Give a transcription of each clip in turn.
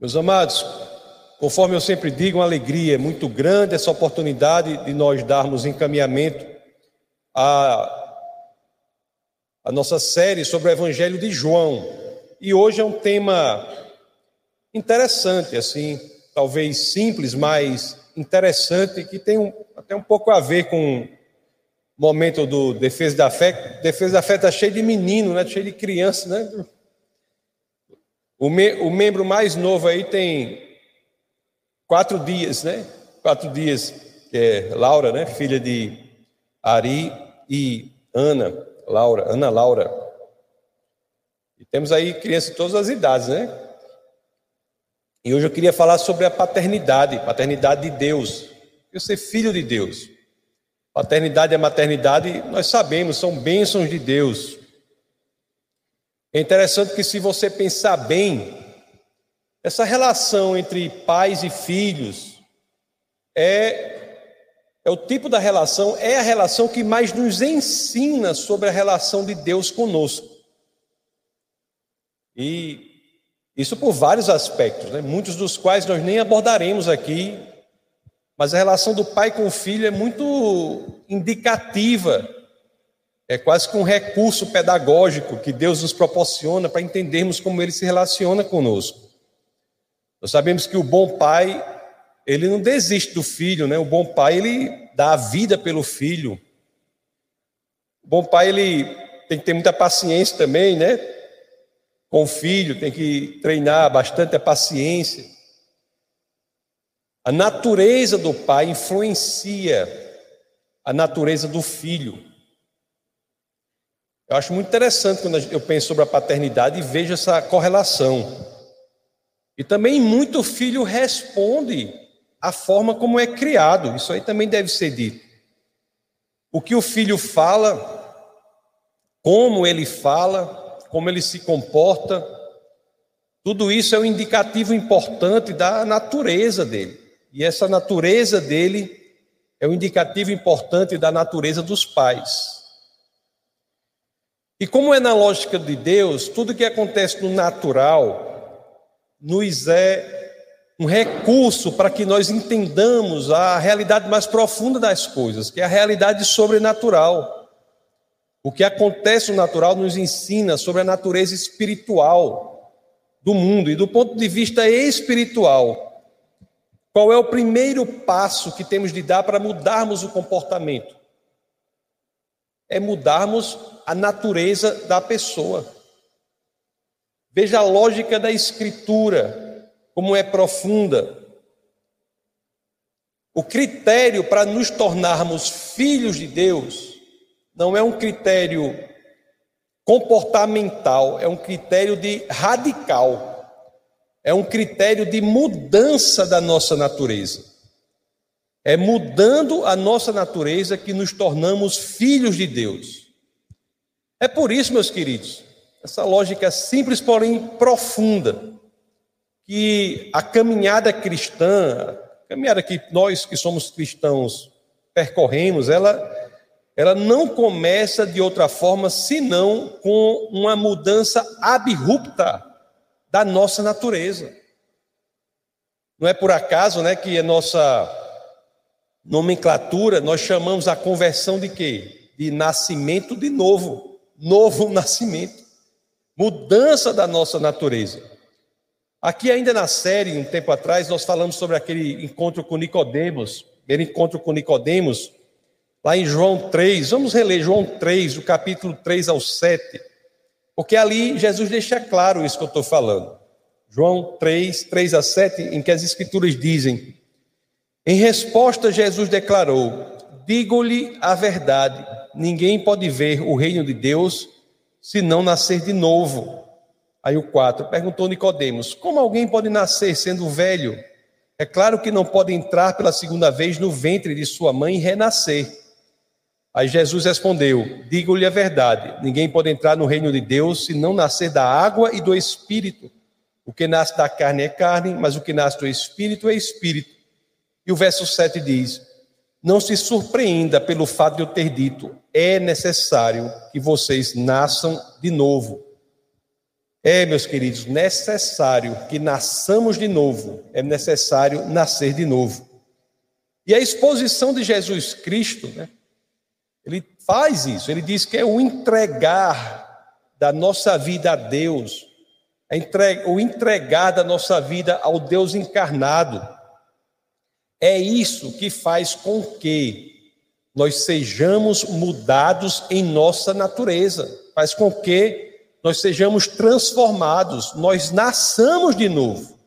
Meus amados, conforme eu sempre digo, uma alegria muito grande essa oportunidade de nós darmos encaminhamento à, à nossa série sobre o Evangelho de João. E hoje é um tema interessante, assim, talvez simples, mas interessante, que tem um, até um pouco a ver com o momento do Defesa da Fé. Defesa da Fé está cheio de menino, né? cheio de criança, né? O, me, o membro mais novo aí tem quatro dias, né? Quatro dias, é Laura, né? Filha de Ari e Ana, Laura, Ana Laura. E temos aí crianças de todas as idades, né? E hoje eu queria falar sobre a paternidade, paternidade de Deus. Eu ser filho de Deus. Paternidade e maternidade, nós sabemos, são bênçãos de Deus. É interessante que, se você pensar bem, essa relação entre pais e filhos é, é o tipo da relação, é a relação que mais nos ensina sobre a relação de Deus conosco. E isso por vários aspectos, né? muitos dos quais nós nem abordaremos aqui, mas a relação do pai com o filho é muito indicativa é quase que um recurso pedagógico que Deus nos proporciona para entendermos como ele se relaciona conosco. Nós sabemos que o bom pai, ele não desiste do filho, né? O bom pai, ele dá a vida pelo filho. O bom pai, ele tem que ter muita paciência também, né? Com o filho, tem que treinar bastante a paciência. A natureza do pai influencia a natureza do filho. Eu acho muito interessante quando eu penso sobre a paternidade e vejo essa correlação. E também muito filho responde à forma como é criado. Isso aí também deve ser dito. O que o filho fala, como ele fala, como ele se comporta, tudo isso é um indicativo importante da natureza dele. E essa natureza dele é um indicativo importante da natureza dos pais. E como é na lógica de Deus, tudo que acontece no natural nos é um recurso para que nós entendamos a realidade mais profunda das coisas, que é a realidade sobrenatural. O que acontece no natural nos ensina sobre a natureza espiritual do mundo e do ponto de vista espiritual. Qual é o primeiro passo que temos de dar para mudarmos o comportamento? É mudarmos a natureza da pessoa. Veja a lógica da Escritura, como é profunda. O critério para nos tornarmos filhos de Deus não é um critério comportamental, é um critério de radical, é um critério de mudança da nossa natureza. É mudando a nossa natureza que nos tornamos filhos de Deus. É por isso, meus queridos, essa lógica simples, porém profunda, que a caminhada cristã, a caminhada que nós que somos cristãos percorremos, ela, ela não começa de outra forma senão com uma mudança abrupta da nossa natureza. Não é por acaso, né, que a nossa nomenclatura nós chamamos a conversão de quê? De nascimento de novo novo nascimento, mudança da nossa natureza. Aqui ainda na série, um tempo atrás, nós falamos sobre aquele encontro com Nicodemos, aquele encontro com Nicodemos, lá em João 3. Vamos reler João 3, do capítulo 3 ao 7, porque ali Jesus deixa claro isso que eu estou falando. João 3, 3 a 7, em que as escrituras dizem: Em resposta, Jesus declarou: Digo-lhe a verdade: ninguém pode ver o reino de Deus se não nascer de novo. Aí o 4, perguntou Nicodemos: Como alguém pode nascer sendo velho? É claro que não pode entrar pela segunda vez no ventre de sua mãe e renascer. Aí Jesus respondeu: Digo-lhe a verdade: ninguém pode entrar no reino de Deus se não nascer da água e do espírito. O que nasce da carne é carne, mas o que nasce do espírito é espírito. E o verso 7 diz: não se surpreenda pelo fato de eu ter dito: é necessário que vocês nasçam de novo. É, meus queridos, necessário que nasçamos de novo, é necessário nascer de novo. E a exposição de Jesus Cristo, né, ele faz isso, ele diz que é o entregar da nossa vida a Deus, é o entregar da nossa vida ao Deus encarnado. É isso que faz com que nós sejamos mudados em nossa natureza, faz com que nós sejamos transformados, nós nasçamos de novo.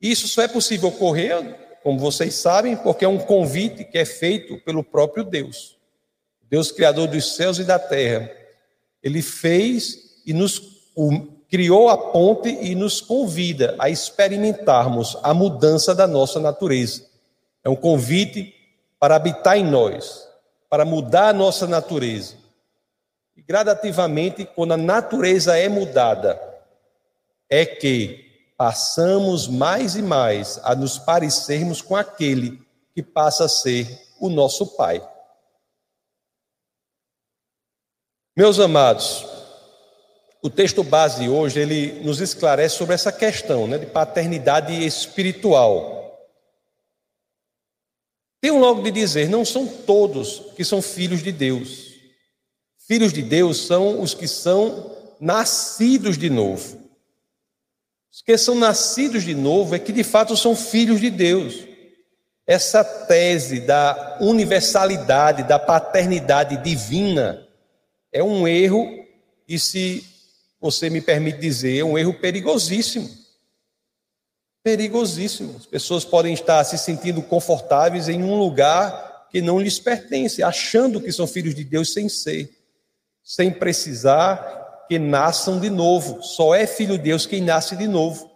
Isso só é possível ocorrer, como vocês sabem, porque é um convite que é feito pelo próprio Deus. Deus criador dos céus e da terra. Ele fez e nos criou a ponte e nos convida a experimentarmos a mudança da nossa natureza. É um convite para habitar em nós, para mudar a nossa natureza. E gradativamente, quando a natureza é mudada, é que passamos mais e mais a nos parecermos com aquele que passa a ser o nosso Pai. Meus amados, o texto base hoje ele nos esclarece sobre essa questão né, de paternidade espiritual. Tenho logo de dizer, não são todos que são filhos de Deus. Filhos de Deus são os que são nascidos de novo. Os que são nascidos de novo é que de fato são filhos de Deus. Essa tese da universalidade, da paternidade divina, é um erro, e se você me permite dizer, é um erro perigosíssimo. Perigosíssimo. As pessoas podem estar se sentindo confortáveis em um lugar que não lhes pertence, achando que são filhos de Deus sem ser sem precisar que nasçam de novo. Só é filho de Deus quem nasce de novo.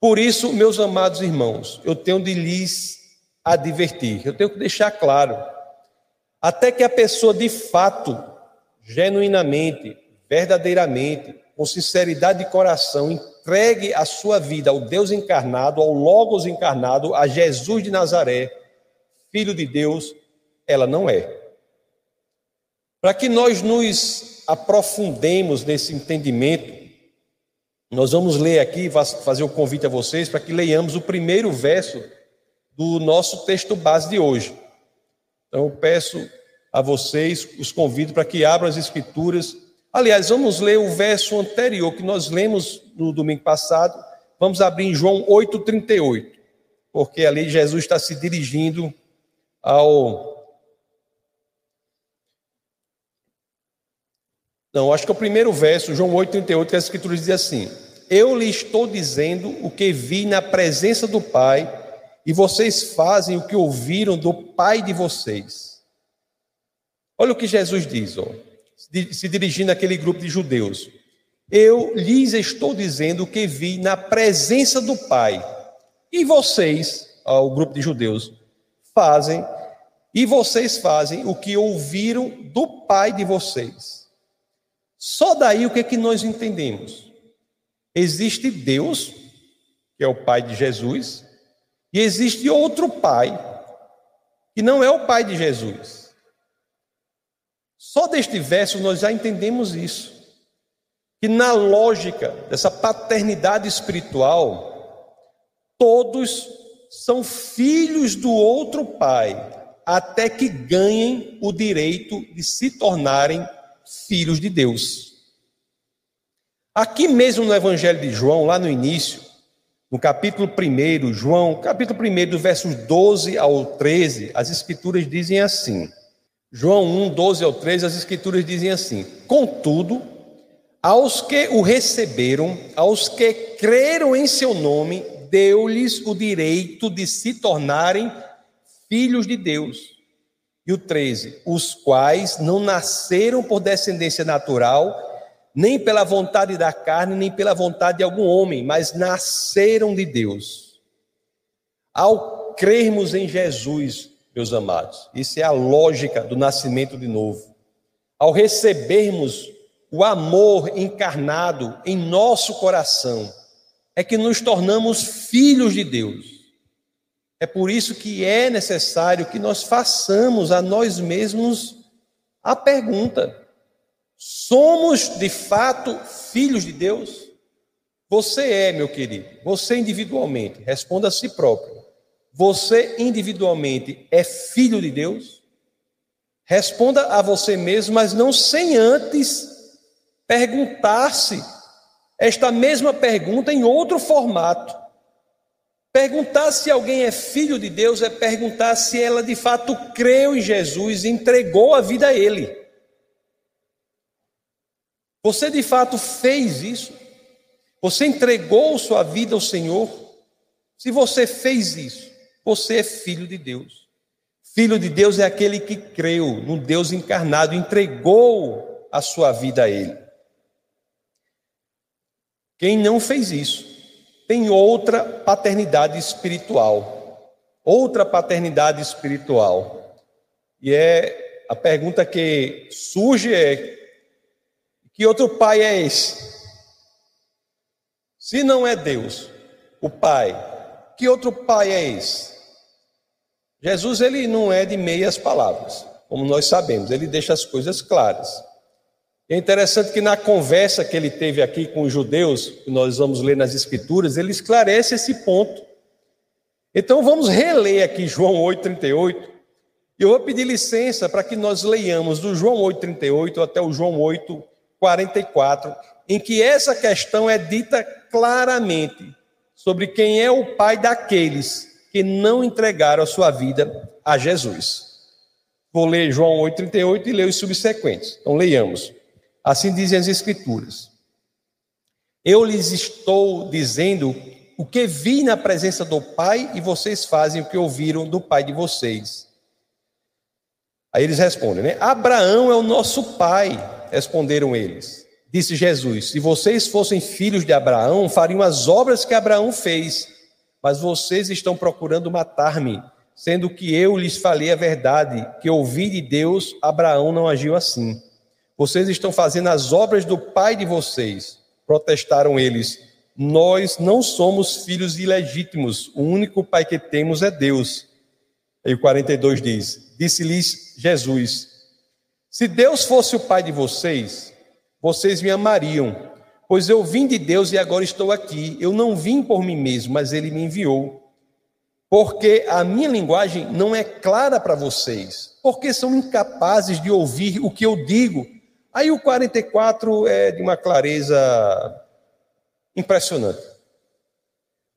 Por isso, meus amados irmãos, eu tenho de lhes advertir, eu tenho que deixar claro, até que a pessoa de fato, genuinamente, verdadeiramente, com sinceridade de coração, entregue a sua vida ao Deus encarnado, ao Logos encarnado, a Jesus de Nazaré, filho de Deus, ela não é. Para que nós nos aprofundemos nesse entendimento, nós vamos ler aqui, fazer o convite a vocês para que leiamos o primeiro verso do nosso texto base de hoje. Então, eu peço a vocês, os convido para que abram as Escrituras. Aliás, vamos ler o verso anterior que nós lemos no domingo passado. Vamos abrir em João 8,38, porque ali Jesus está se dirigindo ao Não, acho que é o primeiro verso, João 8,38, que as escrituras diz assim: Eu lhe estou dizendo o que vi na presença do Pai, e vocês fazem o que ouviram do Pai de vocês. Olha o que Jesus diz, ó, se dirigindo àquele grupo de judeus. Eu lhes estou dizendo o que vi na presença do Pai. E vocês, ao grupo de judeus, fazem, e vocês fazem o que ouviram do Pai de vocês. Só daí o que é que nós entendemos? Existe Deus, que é o Pai de Jesus, e existe outro Pai, que não é o Pai de Jesus. Só deste verso nós já entendemos isso. Que na lógica dessa paternidade espiritual, todos são filhos do outro Pai, até que ganhem o direito de se tornarem filhos de Deus. Aqui mesmo no Evangelho de João, lá no início, no capítulo 1, João, capítulo 1, dos versos 12 ao 13, as Escrituras dizem assim. João 1, 12 ao 13, as Escrituras dizem assim: Contudo, aos que o receberam, aos que creram em seu nome, deu-lhes o direito de se tornarem filhos de Deus e o 13, os quais não nasceram por descendência natural, nem pela vontade da carne, nem pela vontade de algum homem, mas nasceram de Deus. Ao crermos em Jesus, meus amados, isso é a lógica do nascimento de novo. Ao recebermos o amor encarnado em nosso coração, é que nos tornamos filhos de Deus. É por isso que é necessário que nós façamos a nós mesmos a pergunta: Somos de fato filhos de Deus? Você é, meu querido, você individualmente, responda a si próprio. Você individualmente é filho de Deus? Responda a você mesmo, mas não sem antes perguntar-se esta mesma pergunta em outro formato. Perguntar se alguém é filho de Deus é perguntar se ela de fato creu em Jesus e entregou a vida a Ele. Você de fato fez isso? Você entregou sua vida ao Senhor? Se você fez isso, você é filho de Deus. Filho de Deus é aquele que creu no Deus encarnado, entregou a sua vida a Ele. Quem não fez isso tem outra paternidade espiritual. Outra paternidade espiritual. E é a pergunta que surge é: que outro pai é esse? Se não é Deus, o Pai, que outro pai é esse? Jesus ele não é de meias palavras, como nós sabemos, ele deixa as coisas claras. É interessante que na conversa que ele teve aqui com os judeus, que nós vamos ler nas Escrituras, ele esclarece esse ponto. Então vamos reler aqui João 8,38. E eu vou pedir licença para que nós leiamos do João 8,38 até o João 8,44, em que essa questão é dita claramente sobre quem é o pai daqueles que não entregaram a sua vida a Jesus. Vou ler João 8,38 e ler os subsequentes. Então leiamos. Assim dizem as Escrituras. Eu lhes estou dizendo o que vi na presença do Pai e vocês fazem o que ouviram do Pai de vocês. Aí eles respondem, né? Abraão é o nosso pai, responderam eles. Disse Jesus: Se vocês fossem filhos de Abraão, fariam as obras que Abraão fez. Mas vocês estão procurando matar-me, sendo que eu lhes falei a verdade, que ouvi de Deus, Abraão não agiu assim. Vocês estão fazendo as obras do pai de vocês. Protestaram eles. Nós não somos filhos ilegítimos. O único pai que temos é Deus. Aí o 42 diz: Disse-lhes Jesus: Se Deus fosse o pai de vocês, vocês me amariam, pois eu vim de Deus e agora estou aqui. Eu não vim por mim mesmo, mas ele me enviou. Porque a minha linguagem não é clara para vocês, porque são incapazes de ouvir o que eu digo Aí o 44 é de uma clareza impressionante.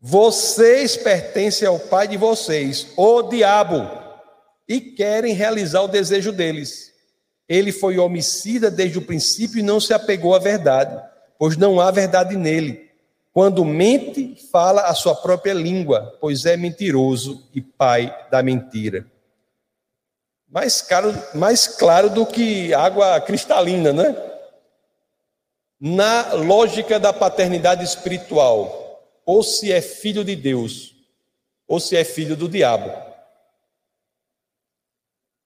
Vocês pertencem ao pai de vocês, o diabo, e querem realizar o desejo deles. Ele foi homicida desde o princípio e não se apegou à verdade, pois não há verdade nele. Quando mente, fala a sua própria língua, pois é mentiroso e pai da mentira mais, caro, mais claro do que água cristalina, né? Na lógica da paternidade espiritual, ou se é filho de Deus, ou se é filho do diabo.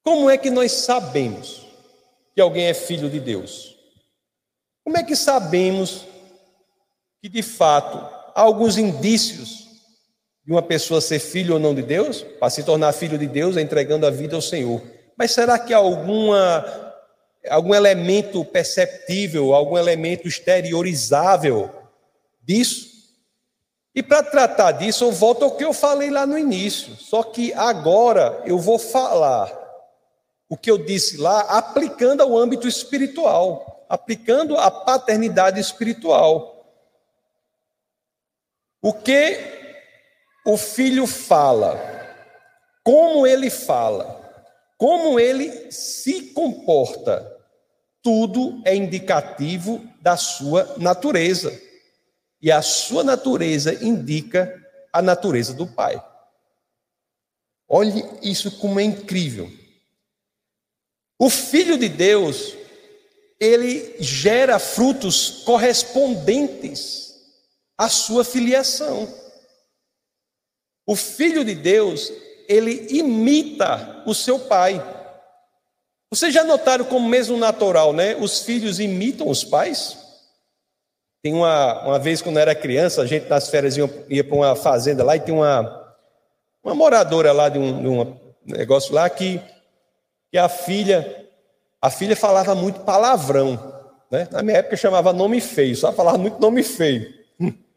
Como é que nós sabemos que alguém é filho de Deus? Como é que sabemos que de fato há alguns indícios de uma pessoa ser filho ou não de Deus, para se tornar filho de Deus, é entregando a vida ao Senhor. Mas será que há alguma, algum elemento perceptível, algum elemento exteriorizável disso? E para tratar disso, eu volto ao que eu falei lá no início. Só que agora eu vou falar o que eu disse lá, aplicando ao âmbito espiritual, aplicando a paternidade espiritual. O que o filho fala, como ele fala, como ele se comporta, tudo é indicativo da sua natureza. E a sua natureza indica a natureza do Pai. Olhe isso como é incrível. O Filho de Deus, ele gera frutos correspondentes à sua filiação. O Filho de Deus, ele imita o seu pai. Vocês já notaram como mesmo natural, né? Os filhos imitam os pais? Tem uma, uma vez quando eu era criança, a gente nas férias ia, ia para uma fazenda lá e tem uma, uma moradora lá de um, de um negócio lá que, que a filha, a filha falava muito palavrão. Né? Na minha época chamava nome feio, só falava muito nome feio.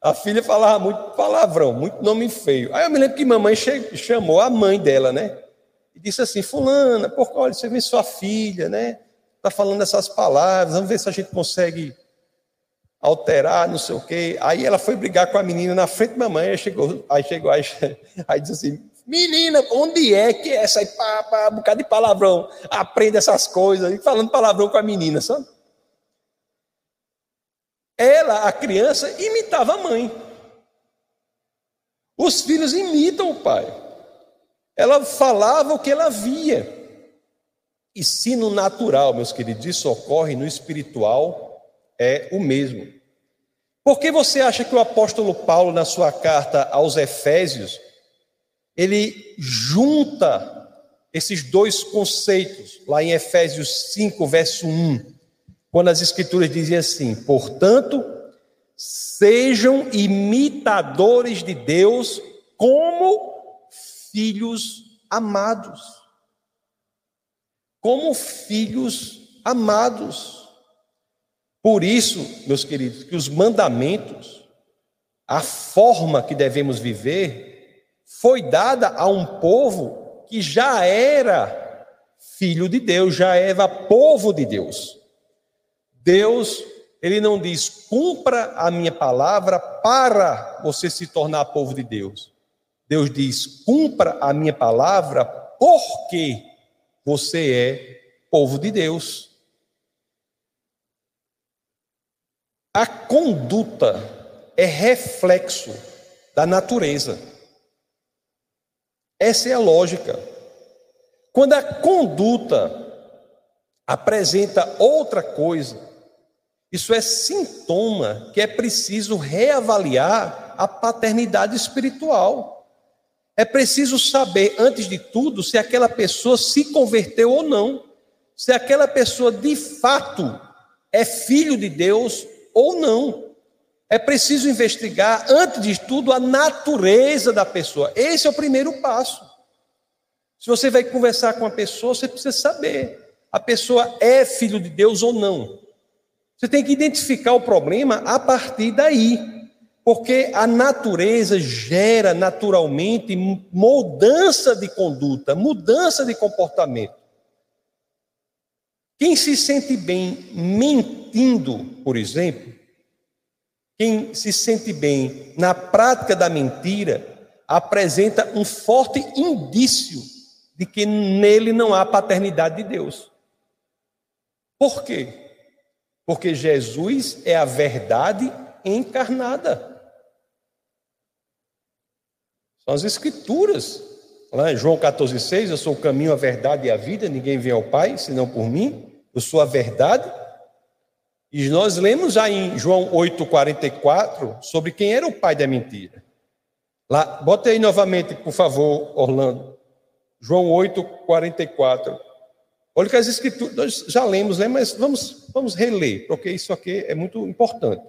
A filha falava muito palavrão, muito nome feio. Aí eu me lembro que mamãe chamou a mãe dela, né? E disse assim: Fulana, por olha, você vê sua filha, né? Está falando essas palavras, vamos ver se a gente consegue alterar, não sei o quê. Aí ela foi brigar com a menina na frente da mamãe, aí chegou, aí chegou, aí, aí disse assim: Menina, onde é que é essa aí? Pá, pá, um bocado de palavrão. Aprende essas coisas. E falando palavrão com a menina, sabe? Ela, a criança, imitava a mãe. Os filhos imitam o pai. Ela falava o que ela via. Ensino natural, meus queridos, isso ocorre no espiritual, é o mesmo. Por que você acha que o apóstolo Paulo, na sua carta aos Efésios, ele junta esses dois conceitos, lá em Efésios 5, verso 1, quando as Escrituras dizem assim: portanto, sejam imitadores de Deus como filhos amados. Como filhos amados. Por isso, meus queridos, que os mandamentos, a forma que devemos viver, foi dada a um povo que já era filho de Deus, já era povo de Deus. Deus, ele não diz cumpra a minha palavra para você se tornar povo de Deus. Deus diz cumpra a minha palavra porque você é povo de Deus. A conduta é reflexo da natureza. Essa é a lógica. Quando a conduta apresenta outra coisa, isso é sintoma que é preciso reavaliar a paternidade espiritual. É preciso saber, antes de tudo, se aquela pessoa se converteu ou não, se aquela pessoa de fato é filho de Deus ou não. É preciso investigar, antes de tudo, a natureza da pessoa. Esse é o primeiro passo. Se você vai conversar com a pessoa, você precisa saber: a pessoa é filho de Deus ou não. Você tem que identificar o problema a partir daí. Porque a natureza gera naturalmente mudança de conduta, mudança de comportamento. Quem se sente bem mentindo, por exemplo, quem se sente bem na prática da mentira apresenta um forte indício de que nele não há paternidade de Deus. Por quê? Porque Jesus é a verdade encarnada. São as Escrituras. Lá em João 14,6, eu sou o caminho, a verdade e a vida, ninguém vem ao Pai senão por mim. Eu sou a verdade e nós lemos já em João 8,44 sobre quem era o pai da mentira. Lá, bota aí novamente, por favor, Orlando. João 8,44. Olha que as escrituras, nós já lemos, né? mas vamos, vamos reler, porque isso aqui é muito importante.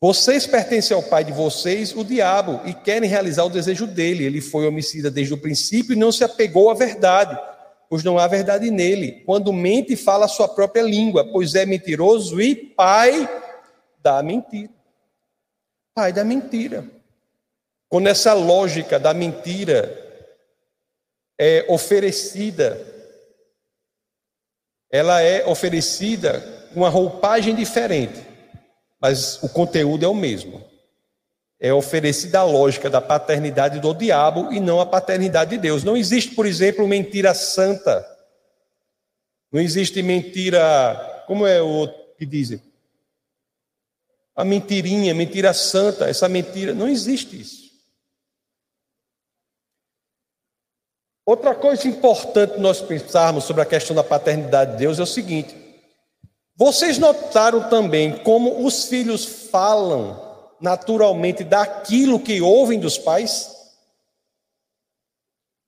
Vocês pertencem ao pai de vocês, o diabo, e querem realizar o desejo dele. Ele foi homicida desde o princípio e não se apegou à verdade pois não há verdade nele. Quando mente, fala a sua própria língua, pois é mentiroso e pai da mentira. Pai da mentira. Quando essa lógica da mentira é oferecida, ela é oferecida com uma roupagem diferente, mas o conteúdo é o mesmo é oferecida a lógica da paternidade do diabo e não a paternidade de Deus. Não existe, por exemplo, mentira santa. Não existe mentira, como é o que dizem? A mentirinha, mentira santa, essa mentira, não existe isso. Outra coisa importante nós pensarmos sobre a questão da paternidade de Deus é o seguinte: vocês notaram também como os filhos falam naturalmente daquilo que ouvem dos pais?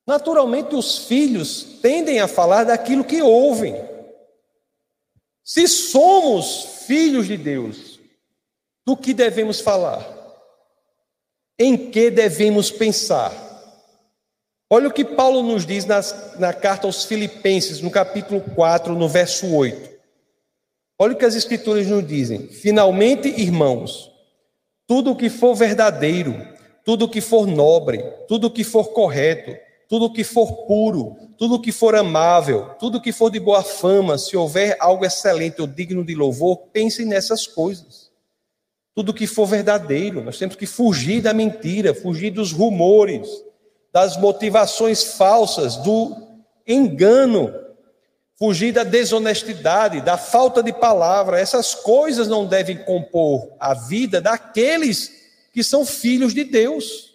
Naturalmente, os filhos tendem a falar daquilo que ouvem. Se somos filhos de Deus, do que devemos falar? Em que devemos pensar? Olha o que Paulo nos diz nas, na carta aos Filipenses, no capítulo 4, no verso 8. Olha o que as Escrituras nos dizem. Finalmente, irmãos, tudo o que for verdadeiro, tudo o que for nobre, tudo o que for correto, tudo o que for puro, tudo o que for amável, tudo o que for de boa fama, se houver algo excelente ou digno de louvor, pensem nessas coisas. Tudo o que for verdadeiro, nós temos que fugir da mentira, fugir dos rumores, das motivações falsas, do engano, fugir da desonestidade, da falta de palavra. Essas coisas não devem compor a vida daqueles que são filhos de Deus.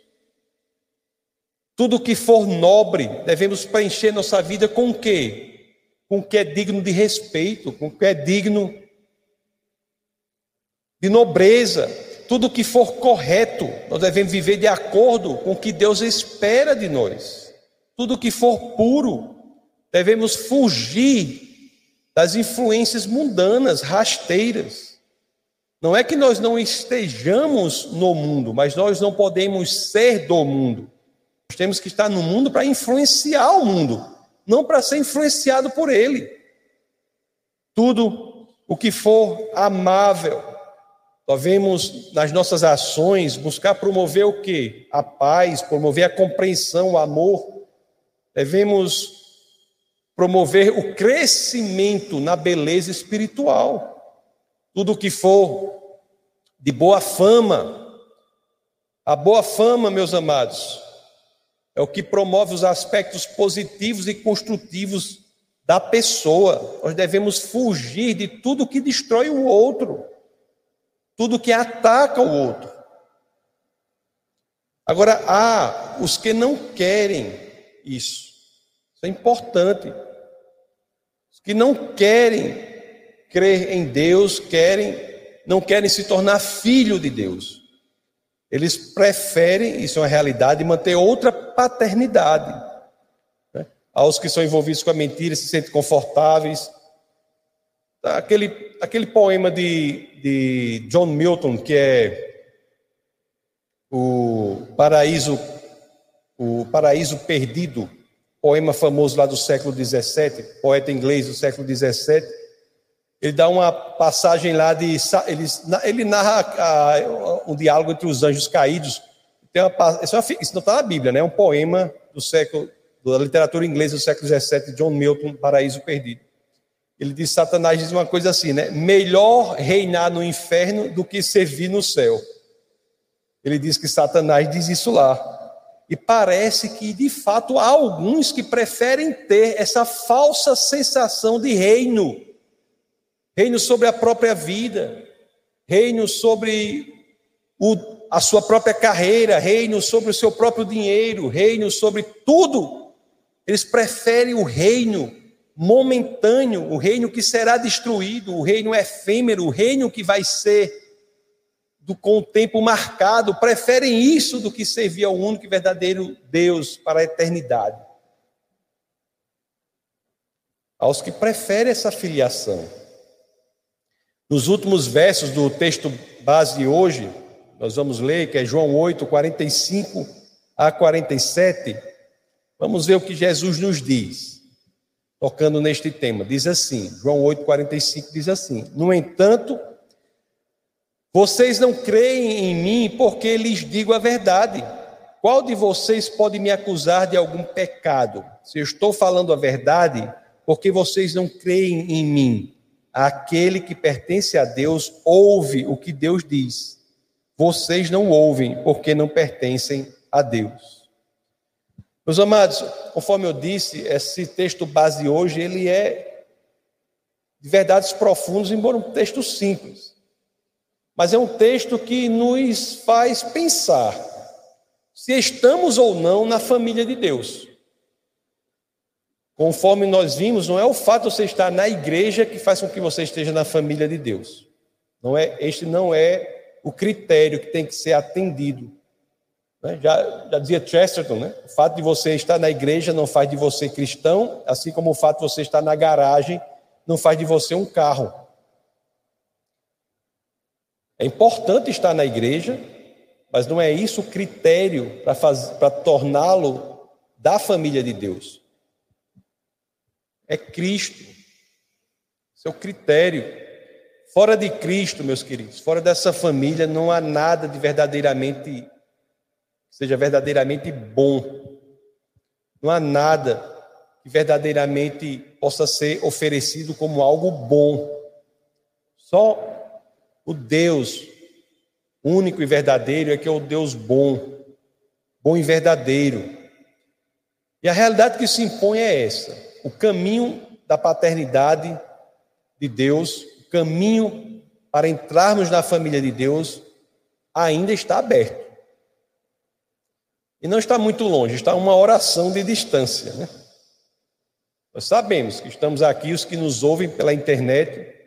Tudo que for nobre, devemos preencher nossa vida com o quê? Com o que é digno de respeito, com o que é digno de nobreza. Tudo que for correto, nós devemos viver de acordo com o que Deus espera de nós. Tudo que for puro, devemos fugir das influências mundanas, rasteiras. Não é que nós não estejamos no mundo, mas nós não podemos ser do mundo. Nós temos que estar no mundo para influenciar o mundo, não para ser influenciado por ele. Tudo o que for amável, devemos nas nossas ações buscar promover o que? A paz, promover a compreensão, o amor. Devemos promover o crescimento na beleza espiritual. Tudo que for de boa fama. A boa fama, meus amados, é o que promove os aspectos positivos e construtivos da pessoa. Nós devemos fugir de tudo que destrói o outro, tudo que ataca o outro. Agora, há os que não querem isso. É importante. Os que não querem crer em Deus, querem, não querem se tornar filho de Deus. Eles preferem, isso é uma realidade, manter outra paternidade. Né? Aos que são envolvidos com a mentira se sentem confortáveis. Aquele, aquele poema de, de John Milton, que é o Paraíso, o Paraíso Perdido, poema famoso lá do século XVII, poeta inglês do século XVII, ele dá uma passagem lá de. Ele, ele narra a, um diálogo entre os anjos caídos. Tem uma, isso, é uma, isso não está na Bíblia, né? é um poema do século, da literatura inglesa do século XVII, John Milton, Paraíso Perdido. Ele diz: Satanás diz uma coisa assim, né? Melhor reinar no inferno do que servir no céu. Ele diz que Satanás diz isso lá. E parece que, de fato, há alguns que preferem ter essa falsa sensação de reino reino sobre a própria vida, reino sobre o, a sua própria carreira, reino sobre o seu próprio dinheiro, reino sobre tudo. Eles preferem o reino momentâneo, o reino que será destruído, o reino efêmero, o reino que vai ser do, com o tempo marcado, preferem isso do que servir ao único e verdadeiro Deus para a eternidade. Aos que preferem essa filiação. Nos últimos versos do texto base de hoje, nós vamos ler, que é João 8, 45 a 47. Vamos ver o que Jesus nos diz, tocando neste tema. Diz assim, João 8, 45 diz assim: No entanto, vocês não creem em mim porque lhes digo a verdade. Qual de vocês pode me acusar de algum pecado? Se eu estou falando a verdade, porque vocês não creem em mim. Aquele que pertence a Deus ouve o que Deus diz. Vocês não ouvem porque não pertencem a Deus. Meus amados, conforme eu disse, esse texto base hoje, ele é de verdades profundas, embora um texto simples. Mas é um texto que nos faz pensar se estamos ou não na família de Deus. Conforme nós vimos, não é o fato de você estar na igreja que faz com que você esteja na família de Deus. Não é, este não é o critério que tem que ser atendido. Né? Já, já dizia Chesterton, né? o fato de você estar na igreja não faz de você cristão, assim como o fato de você estar na garagem não faz de você um carro. É importante estar na igreja, mas não é isso o critério para torná-lo da família de Deus. É Cristo. Esse é critério. Fora de Cristo, meus queridos, fora dessa família, não há nada de verdadeiramente, seja verdadeiramente bom. Não há nada que verdadeiramente possa ser oferecido como algo bom. Só o Deus único e verdadeiro é que é o Deus bom, bom e verdadeiro. E a realidade que se impõe é essa: o caminho da paternidade de Deus, o caminho para entrarmos na família de Deus ainda está aberto. E não está muito longe, está uma oração de distância. Né? Nós sabemos que estamos aqui, os que nos ouvem pela internet,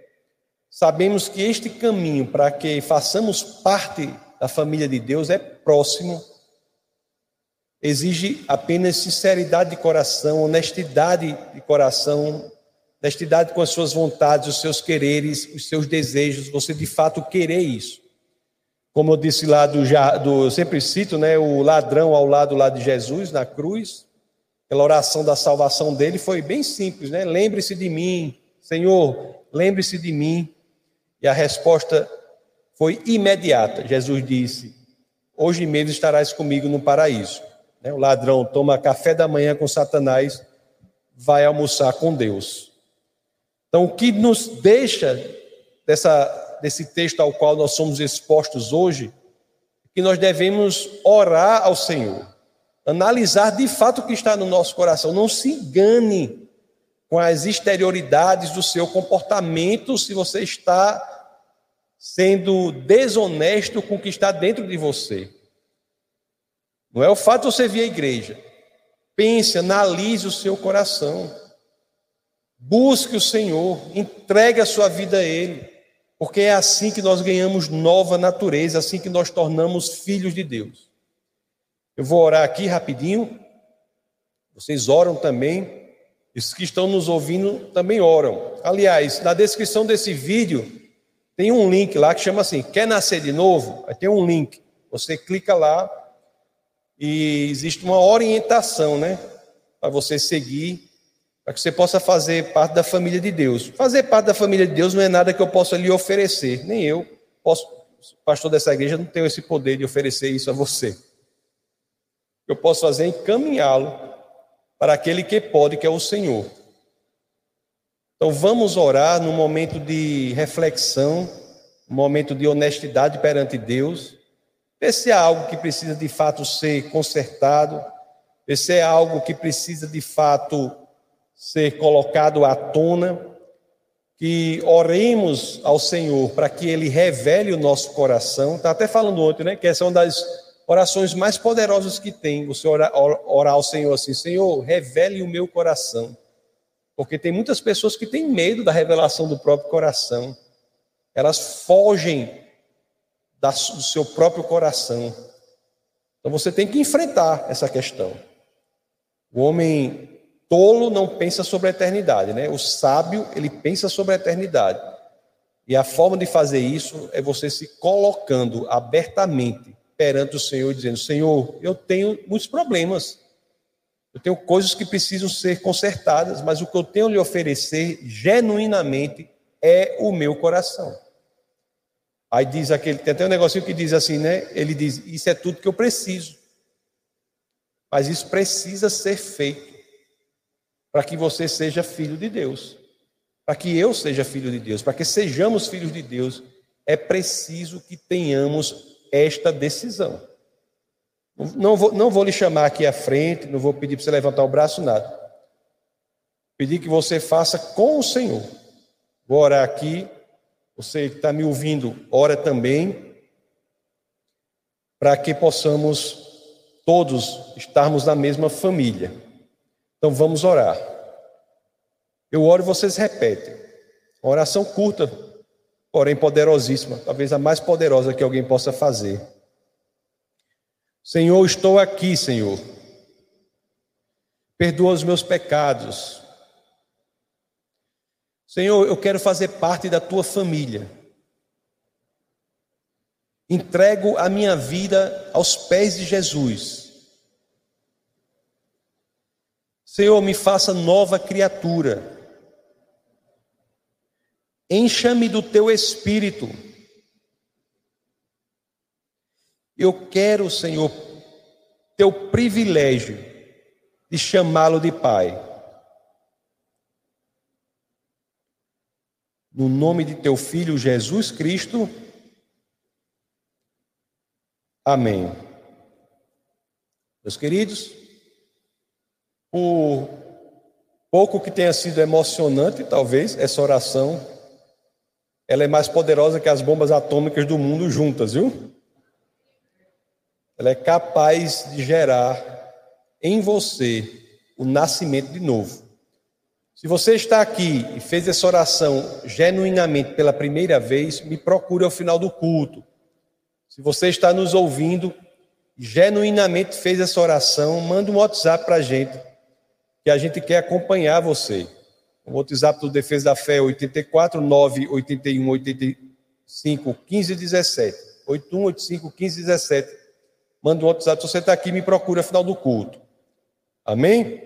sabemos que este caminho para que façamos parte da família de Deus é próximo, exige apenas sinceridade de coração, honestidade de coração, honestidade com as suas vontades, os seus quereres, os seus desejos, você de fato querer isso. Como eu disse lá do, do sempre cito, né, o ladrão ao lado lá de Jesus na cruz, aquela oração da salvação dele foi bem simples, né? Lembre-se de mim, Senhor, lembre-se de mim. E a resposta foi imediata. Jesus disse: Hoje mesmo estarás comigo no paraíso. Né, o ladrão toma café da manhã com Satanás, vai almoçar com Deus. Então, o que nos deixa dessa, desse texto ao qual nós somos expostos hoje, é que nós devemos orar ao Senhor, analisar de fato o que está no nosso coração. Não se engane com as exterioridades do seu comportamento se você está sendo desonesto com o que está dentro de você. Não é o fato de você vir à igreja. Pense, analise o seu coração. Busque o Senhor, entregue a sua vida a Ele, porque é assim que nós ganhamos nova natureza, assim que nós tornamos filhos de Deus. Eu vou orar aqui rapidinho. Vocês oram também. Os que estão nos ouvindo também oram. Aliás, na descrição desse vídeo tem um link lá que chama assim: Quer nascer de novo? Aí tem um link. Você clica lá e existe uma orientação, né? Para você seguir para que você possa fazer parte da família de Deus. Fazer parte da família de Deus não é nada que eu possa lhe oferecer, nem eu posso, pastor dessa igreja, não tenho esse poder de oferecer isso a você. Eu posso fazer é encaminhá-lo para aquele que pode, que é o Senhor. Então vamos orar num momento de reflexão, um momento de honestidade perante Deus, ver se é algo que precisa de fato ser consertado, ver se é algo que precisa de fato ser colocado à tona, que oremos ao Senhor para que Ele revele o nosso coração. Está até falando ontem, né? Que essa é uma das orações mais poderosas que tem. Você orar, orar ao Senhor assim: Senhor, revele o meu coração. Porque tem muitas pessoas que têm medo da revelação do próprio coração. Elas fogem do seu próprio coração. Então você tem que enfrentar essa questão. O homem tolo não pensa sobre a eternidade, né? O sábio, ele pensa sobre a eternidade. E a forma de fazer isso é você se colocando abertamente perante o Senhor, dizendo: Senhor, eu tenho muitos problemas, eu tenho coisas que precisam ser consertadas, mas o que eu tenho a lhe oferecer genuinamente é o meu coração. Aí diz aquele, tem até um negocinho que diz assim, né? Ele diz: Isso é tudo que eu preciso. Mas isso precisa ser feito para que você seja filho de Deus, para que eu seja filho de Deus, para que sejamos filhos de Deus, é preciso que tenhamos esta decisão. Não vou, não vou lhe chamar aqui à frente, não vou pedir para você levantar o braço, nada. Pedir que você faça com o Senhor. Vou orar aqui. Você que está me ouvindo, ora também, para que possamos todos estarmos na mesma família. Então vamos orar. Eu oro e vocês repetem. Uma oração curta, porém poderosíssima, talvez a mais poderosa que alguém possa fazer. Senhor, estou aqui, Senhor. Perdoa os meus pecados. Senhor, eu quero fazer parte da tua família. Entrego a minha vida aos pés de Jesus. Senhor, me faça nova criatura. Encha-me do teu espírito. Eu quero, Senhor, teu privilégio de chamá-lo de Pai. No nome de teu Filho Jesus Cristo. Amém. Meus queridos, por pouco que tenha sido emocionante, talvez, essa oração, ela é mais poderosa que as bombas atômicas do mundo juntas, viu? Ela é capaz de gerar em você o nascimento de novo. Se você está aqui e fez essa oração genuinamente pela primeira vez, me procure ao final do culto. Se você está nos ouvindo genuinamente fez essa oração, manda um WhatsApp para a gente, que a gente quer acompanhar você. O WhatsApp do Defesa da Fé é 84 9 81 85 15 17. 81 85 15 17. Manda um WhatsApp, se você está aqui, me procura no final do culto. Amém?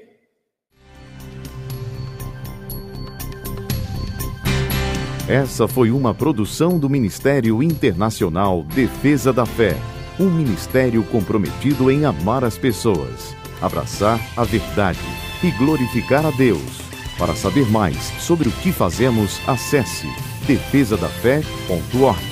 Essa foi uma produção do Ministério Internacional Defesa da Fé, um ministério comprometido em amar as pessoas, abraçar a verdade e glorificar a Deus. Para saber mais sobre o que fazemos, acesse defesadafé.org.